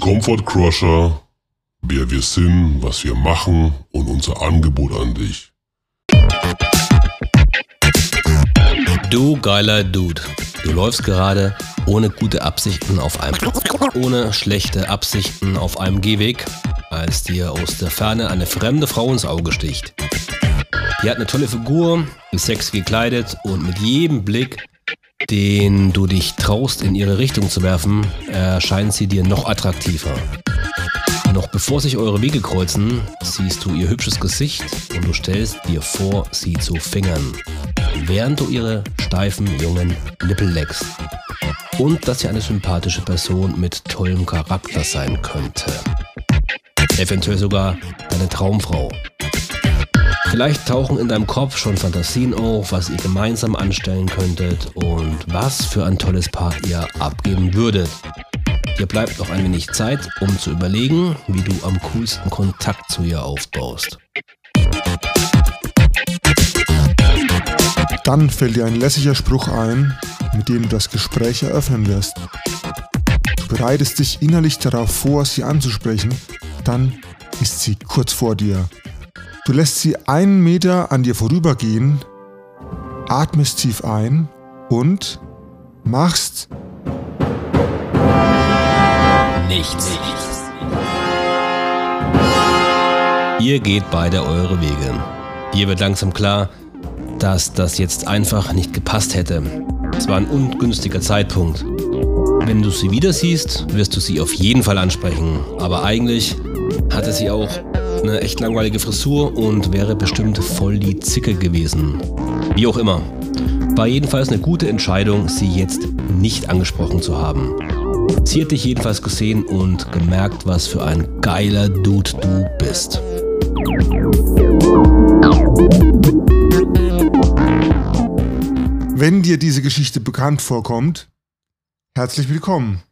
Comfort Crusher, wer wir sind, was wir machen und unser Angebot an dich. Du geiler Dude, du läufst gerade ohne gute Absichten auf einem ohne schlechte Absichten auf einem Gehweg, als dir aus der Ferne eine fremde Frau ins Auge sticht. Die hat eine tolle Figur, ist sexy gekleidet und mit jedem Blick, den du dich traust, in ihre Richtung zu werfen, erscheint sie dir noch attraktiver. Noch bevor sich eure Wege kreuzen, siehst du ihr hübsches Gesicht und du stellst dir vor, sie zu fingern, während du ihre steifen jungen Nippel leckst. Und dass sie eine sympathische Person mit tollem Charakter sein könnte. Eventuell sogar deine Traumfrau. Vielleicht tauchen in deinem Kopf schon Fantasien auf, was ihr gemeinsam anstellen könntet und was für ein tolles Paar ihr abgeben würdet. Dir bleibt noch ein wenig Zeit, um zu überlegen, wie du am coolsten Kontakt zu ihr aufbaust. Dann fällt dir ein lässiger Spruch ein, mit dem du das Gespräch eröffnen wirst. Du bereitest dich innerlich darauf vor, sie anzusprechen, dann ist sie kurz vor dir. Du lässt sie einen Meter an dir vorübergehen, atmest tief ein und machst nichts. Ihr geht beide eure Wege. Dir wird langsam klar, dass das jetzt einfach nicht gepasst hätte. Es war ein ungünstiger Zeitpunkt. Wenn du sie wieder siehst, wirst du sie auf jeden Fall ansprechen. Aber eigentlich hatte sie auch eine echt langweilige Frisur und wäre bestimmt voll die Zicke gewesen. Wie auch immer. War jedenfalls eine gute Entscheidung, sie jetzt nicht angesprochen zu haben. Sie hat dich jedenfalls gesehen und gemerkt, was für ein geiler Dude du bist. Wenn dir diese Geschichte bekannt vorkommt, herzlich willkommen.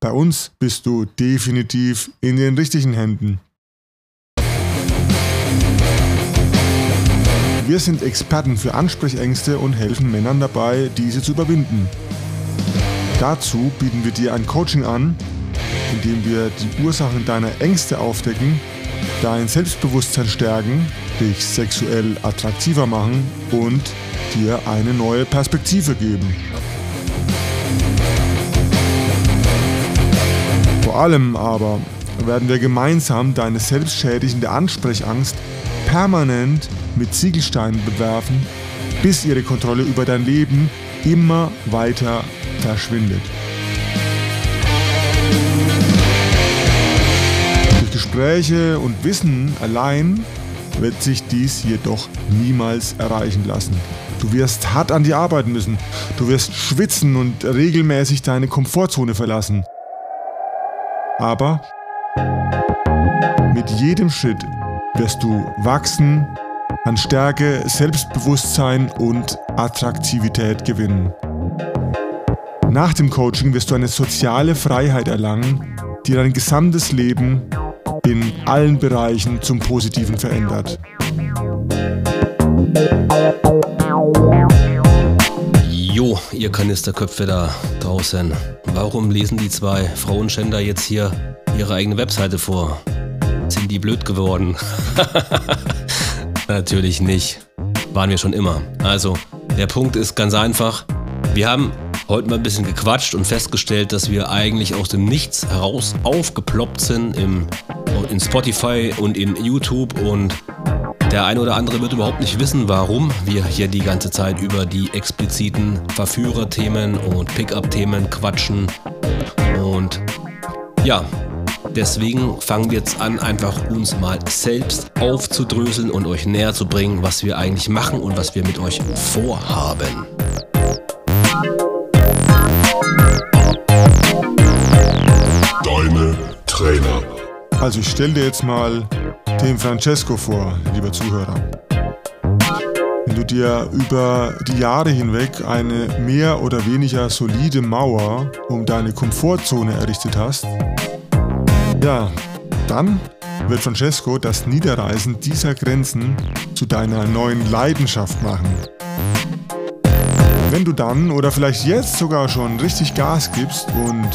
Bei uns bist du definitiv in den richtigen Händen. Wir sind Experten für Ansprechängste und helfen Männern dabei, diese zu überwinden. Dazu bieten wir dir ein Coaching an, in dem wir die Ursachen deiner Ängste aufdecken, dein Selbstbewusstsein stärken, dich sexuell attraktiver machen und dir eine neue Perspektive geben. Vor allem aber werden wir gemeinsam deine selbstschädigende Ansprechangst permanent mit Ziegelsteinen bewerfen, bis ihre Kontrolle über dein Leben immer weiter verschwindet. Durch Gespräche und Wissen allein wird sich dies jedoch niemals erreichen lassen. Du wirst hart an dir arbeiten müssen. Du wirst schwitzen und regelmäßig deine Komfortzone verlassen. Aber mit jedem Schritt wirst du wachsen, an Stärke, Selbstbewusstsein und Attraktivität gewinnen. Nach dem Coaching wirst du eine soziale Freiheit erlangen, die dein gesamtes Leben in allen Bereichen zum Positiven verändert. Jo, ihr Kanisterköpfe da draußen. Warum lesen die zwei Frauenschänder jetzt hier ihre eigene Webseite vor? Sind die blöd geworden? Natürlich nicht. Waren wir schon immer. Also, der Punkt ist ganz einfach. Wir haben heute mal ein bisschen gequatscht und festgestellt, dass wir eigentlich aus dem Nichts heraus aufgeploppt sind im, in Spotify und in YouTube und der eine oder andere wird überhaupt nicht wissen, warum wir hier die ganze Zeit über die expliziten Verführerthemen und Pickup-Themen quatschen. Und ja, deswegen fangen wir jetzt an, einfach uns mal selbst aufzudröseln und euch näher zu bringen, was wir eigentlich machen und was wir mit euch vorhaben. Deine Trainer. Also ich stelle dir jetzt mal den Francesco vor, lieber Zuhörer. Wenn du dir über die Jahre hinweg eine mehr oder weniger solide Mauer um deine Komfortzone errichtet hast, ja, dann wird Francesco das Niederreißen dieser Grenzen zu deiner neuen Leidenschaft machen. Wenn du dann oder vielleicht jetzt sogar schon richtig Gas gibst und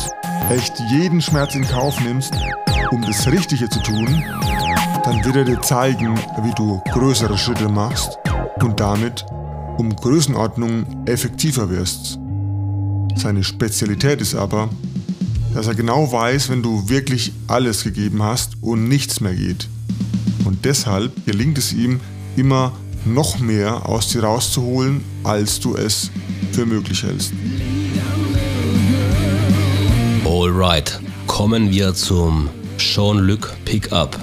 echt jeden Schmerz in Kauf nimmst, um das Richtige zu tun, dann wird er dir zeigen, wie du größere Schritte machst und damit um Größenordnung effektiver wirst. Seine Spezialität ist aber, dass er genau weiß, wenn du wirklich alles gegeben hast und nichts mehr geht. Und deshalb gelingt es ihm immer noch mehr aus dir rauszuholen, als du es für möglich hältst. Alright, kommen wir zum Jean-Luc Pickup,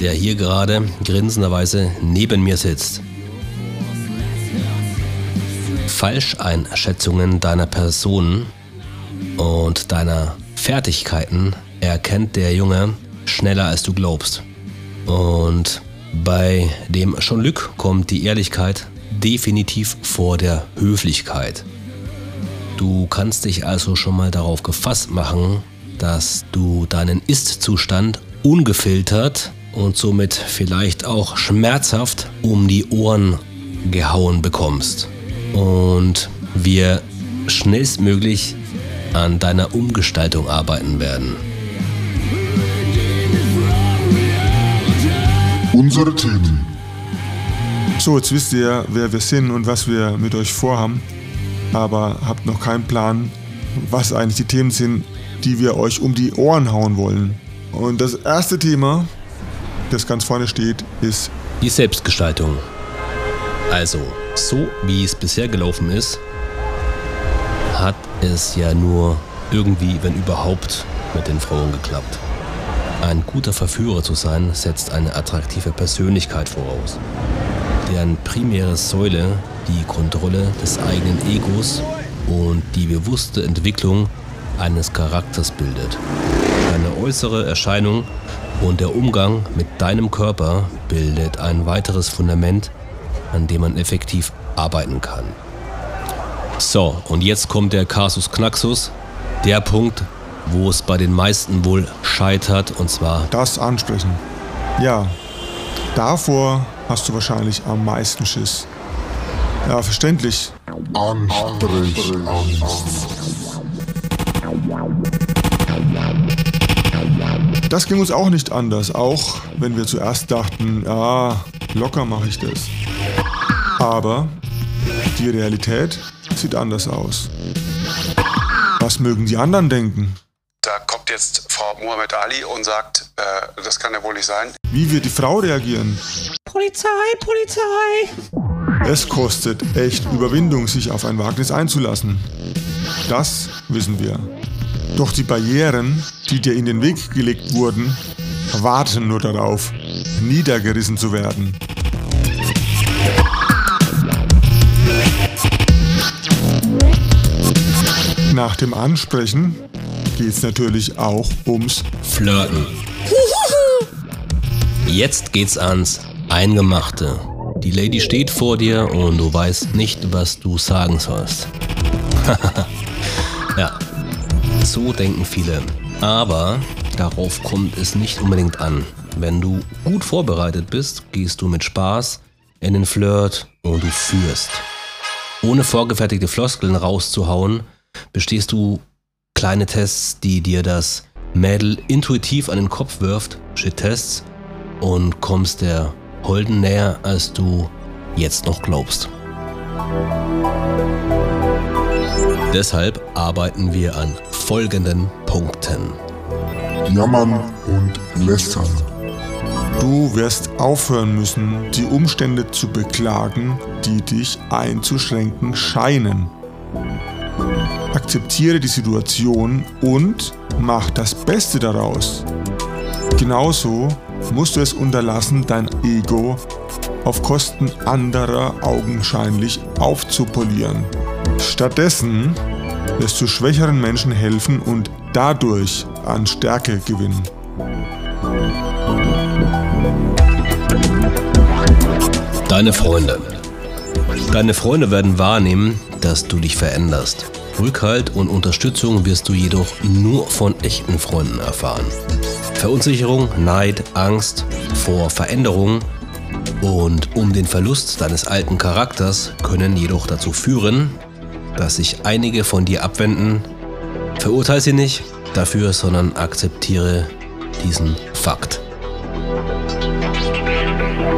der hier gerade grinsenderweise neben mir sitzt. Falscheinschätzungen deiner Person und deiner Fertigkeiten erkennt der Junge schneller als du glaubst. Und bei dem Jean-Luc kommt die Ehrlichkeit definitiv vor der Höflichkeit. Du kannst dich also schon mal darauf gefasst machen, dass du deinen Ist-Zustand ungefiltert und somit vielleicht auch schmerzhaft um die Ohren gehauen bekommst. Und wir schnellstmöglich an deiner Umgestaltung arbeiten werden. Unsere Themen. So, jetzt wisst ihr, wer wir sind und was wir mit euch vorhaben, aber habt noch keinen Plan, was eigentlich die Themen sind, die wir euch um die Ohren hauen wollen. Und das erste Thema, das ganz vorne steht, ist die Selbstgestaltung. Also, so wie es bisher gelaufen ist, es ja nur irgendwie, wenn überhaupt, mit den Frauen geklappt. Ein guter Verführer zu sein, setzt eine attraktive Persönlichkeit voraus, deren primäre Säule die Kontrolle des eigenen Egos und die bewusste Entwicklung eines Charakters bildet. Deine äußere Erscheinung und der Umgang mit deinem Körper bildet ein weiteres Fundament, an dem man effektiv arbeiten kann. So, und jetzt kommt der Kasus Knaxus, der Punkt, wo es bei den meisten wohl scheitert, und zwar das Ansprechen. Ja, davor hast du wahrscheinlich am meisten Schiss. Ja, verständlich. Ansprechangst. Das ging uns auch nicht anders, auch wenn wir zuerst dachten, ja, locker mache ich das. Aber die Realität sieht anders aus. Was mögen die anderen denken? Da kommt jetzt Frau Muhammad Ali und sagt, äh, das kann ja wohl nicht sein. Wie wird die Frau reagieren? Polizei, Polizei! Es kostet echt Überwindung, sich auf ein Wagnis einzulassen. Das wissen wir. Doch die Barrieren, die dir in den Weg gelegt wurden, warten nur darauf, niedergerissen zu werden. Nach dem Ansprechen geht es natürlich auch ums Flirten. Jetzt geht's ans Eingemachte. Die Lady steht vor dir und du weißt nicht, was du sagen sollst. ja, so denken viele. Aber darauf kommt es nicht unbedingt an. Wenn du gut vorbereitet bist, gehst du mit Spaß in den Flirt und du führst. Ohne vorgefertigte Floskeln rauszuhauen, bestehst du kleine Tests, die dir das Mädel intuitiv an den Kopf wirft, Shit-Tests, und kommst der Holden näher, als du jetzt noch glaubst. Deshalb arbeiten wir an folgenden Punkten. Jammern und lästern. Du wirst aufhören müssen, die Umstände zu beklagen, die dich einzuschränken scheinen. Akzeptiere die Situation und mach das Beste daraus. Genauso musst du es unterlassen, dein Ego auf Kosten anderer augenscheinlich aufzupolieren. Stattdessen wirst du schwächeren Menschen helfen und dadurch an Stärke gewinnen. Deine Freunde. Deine Freunde werden wahrnehmen, dass du dich veränderst. Rückhalt und Unterstützung wirst du jedoch nur von echten Freunden erfahren. Verunsicherung, Neid, Angst vor Veränderung und um den Verlust deines alten Charakters können jedoch dazu führen, dass sich einige von dir abwenden. Verurteile sie nicht dafür, sondern akzeptiere diesen Fakt.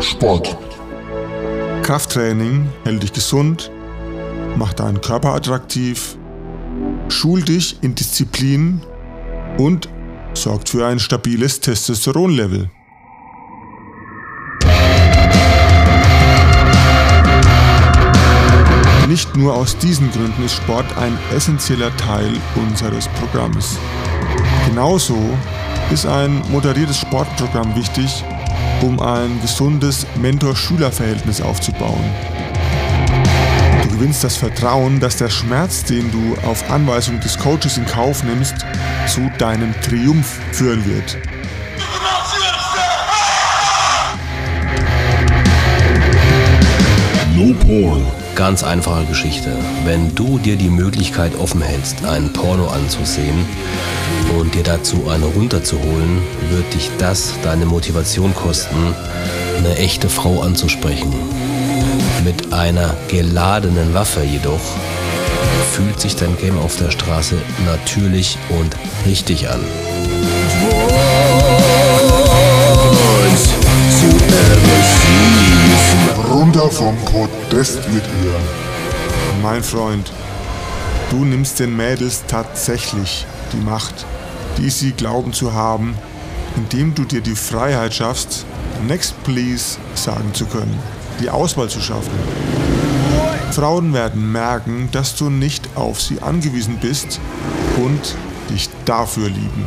Sport. Krafttraining hält dich gesund, macht deinen Körper attraktiv, schult dich in Disziplin und sorgt für ein stabiles Testosteronlevel. Nicht nur aus diesen Gründen ist Sport ein essentieller Teil unseres Programms. Genauso ist ein moderiertes Sportprogramm wichtig, um ein gesundes Mentor-Schüler-Verhältnis aufzubauen. Du gewinnst das Vertrauen, dass der Schmerz, den du auf Anweisung des Coaches in Kauf nimmst, zu deinem Triumph führen wird. No porn. Ganz einfache Geschichte. Wenn du dir die Möglichkeit offen hältst, ein Porno anzusehen und dir dazu eine runterzuholen, wird dich das deine Motivation kosten, eine echte Frau anzusprechen. Mit einer geladenen Waffe jedoch fühlt sich dein Game auf der Straße natürlich und richtig an. Runter vom Podest mit ihr. Mein Freund, du nimmst den Mädels tatsächlich die Macht, die sie glauben zu haben, indem du dir die Freiheit schaffst, Next Please sagen zu können, die Auswahl zu schaffen. Frauen werden merken, dass du nicht auf sie angewiesen bist und dich dafür lieben.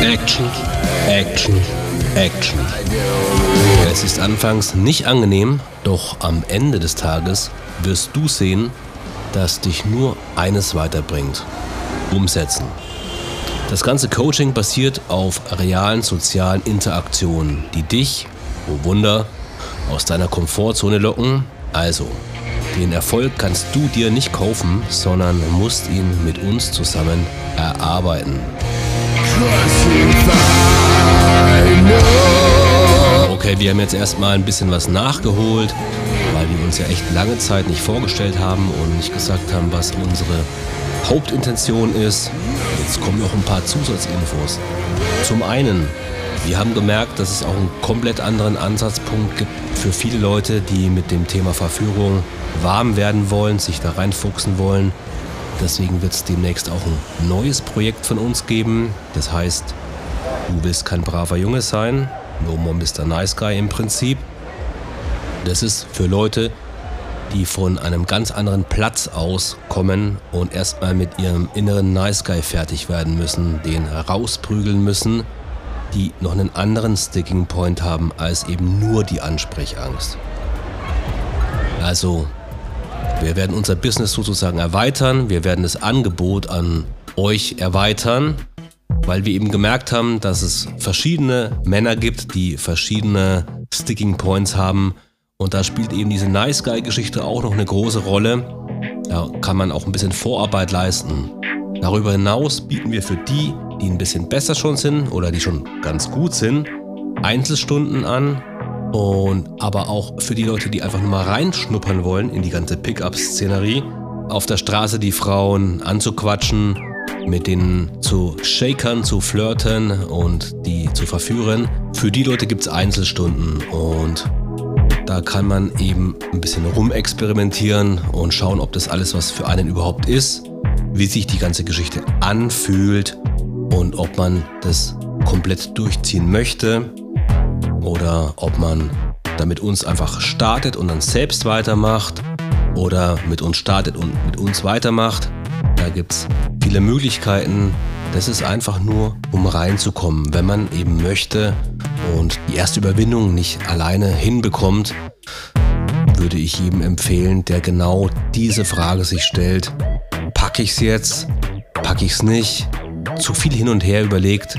Action, Action, Action. Es ist anfangs nicht angenehm, doch am Ende des Tages wirst du sehen, dass dich nur eines weiterbringt. Umsetzen. Das ganze Coaching basiert auf realen sozialen Interaktionen, die dich, oh Wunder, aus deiner Komfortzone locken. Also, den Erfolg kannst du dir nicht kaufen, sondern musst ihn mit uns zusammen erarbeiten. Okay, wir haben jetzt erstmal ein bisschen was nachgeholt, weil wir uns ja echt lange Zeit nicht vorgestellt haben und nicht gesagt haben, was unsere Hauptintention ist. Jetzt kommen noch ein paar Zusatzinfos. Zum einen, wir haben gemerkt, dass es auch einen komplett anderen Ansatzpunkt gibt für viele Leute, die mit dem Thema Verführung warm werden wollen, sich da reinfuchsen wollen. Deswegen wird es demnächst auch ein neues Projekt von uns geben. Das heißt, du willst kein braver Junge sein, no more Mr. Nice Guy im Prinzip. Das ist für Leute, die von einem ganz anderen Platz aus kommen und erstmal mit ihrem inneren Nice Guy fertig werden müssen, den herausprügeln müssen, die noch einen anderen Sticking Point haben als eben nur die Ansprechangst. Also, wir werden unser Business sozusagen erweitern, wir werden das Angebot an euch erweitern, weil wir eben gemerkt haben, dass es verschiedene Männer gibt, die verschiedene Sticking Points haben und da spielt eben diese Nice Guy-Geschichte auch noch eine große Rolle. Da kann man auch ein bisschen Vorarbeit leisten. Darüber hinaus bieten wir für die, die ein bisschen besser schon sind oder die schon ganz gut sind, Einzelstunden an. Und aber auch für die Leute, die einfach nur mal reinschnuppern wollen in die ganze Pickup-Szenerie, auf der Straße die Frauen anzuquatschen, mit denen zu shakern, zu flirten und die zu verführen. Für die Leute gibt es Einzelstunden und da kann man eben ein bisschen rumexperimentieren und schauen, ob das alles was für einen überhaupt ist, wie sich die ganze Geschichte anfühlt und ob man das komplett durchziehen möchte oder ob man da mit uns einfach startet und dann selbst weitermacht oder mit uns startet und mit uns weitermacht. Da gibt es viele Möglichkeiten. Das ist einfach nur, um reinzukommen, wenn man eben möchte und die erste Überwindung nicht alleine hinbekommt, würde ich jedem empfehlen, der genau diese Frage sich stellt. Packe ich es jetzt? Packe ich es nicht? Zu viel hin und her überlegt?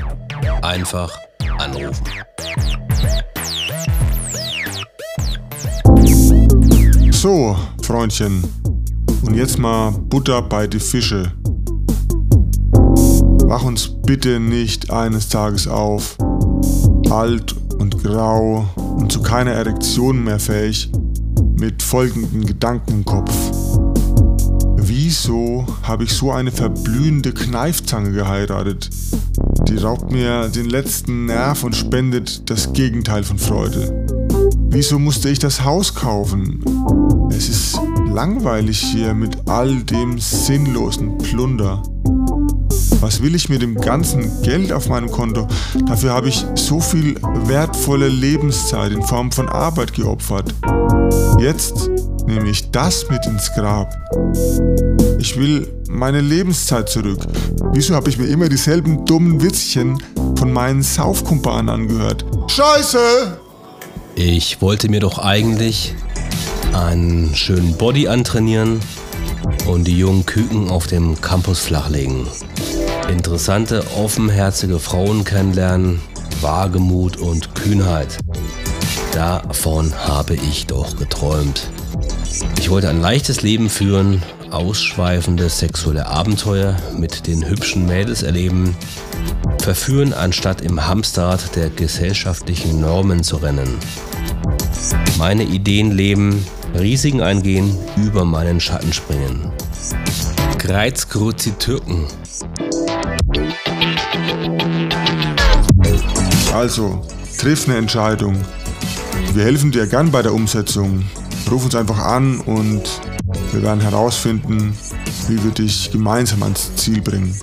Einfach anrufen. So, Freundchen. Und jetzt mal Butter bei die Fische. Wach uns bitte nicht eines Tages auf, alt und grau und zu keiner Erektion mehr fähig, mit folgenden Gedanken im Kopf. Wieso habe ich so eine verblühende Kneifzange geheiratet? Die raubt mir den letzten Nerv und spendet das Gegenteil von Freude. Wieso musste ich das Haus kaufen? Es ist langweilig hier mit all dem sinnlosen Plunder. Was will ich mit dem ganzen Geld auf meinem Konto? Dafür habe ich so viel wertvolle Lebenszeit in Form von Arbeit geopfert. Jetzt nehme ich das mit ins Grab. Ich will meine Lebenszeit zurück. Wieso habe ich mir immer dieselben dummen Witzchen von meinen Saufkumpanen angehört? Scheiße! Ich wollte mir doch eigentlich einen schönen Body antrainieren und die jungen Küken auf dem Campus flachlegen. Interessante, offenherzige Frauen kennenlernen, Wagemut und Kühnheit. Davon habe ich doch geträumt. Ich wollte ein leichtes Leben führen, ausschweifende sexuelle Abenteuer mit den hübschen Mädels erleben, verführen anstatt im Hamsterrad der gesellschaftlichen Normen zu rennen. Meine Ideen leben, Risiken eingehen, über meinen Schatten springen. Kreuzkruzi Türken. Also, triff eine Entscheidung. Wir helfen dir gern bei der Umsetzung. Ruf uns einfach an und wir werden herausfinden, wie wir dich gemeinsam ans Ziel bringen.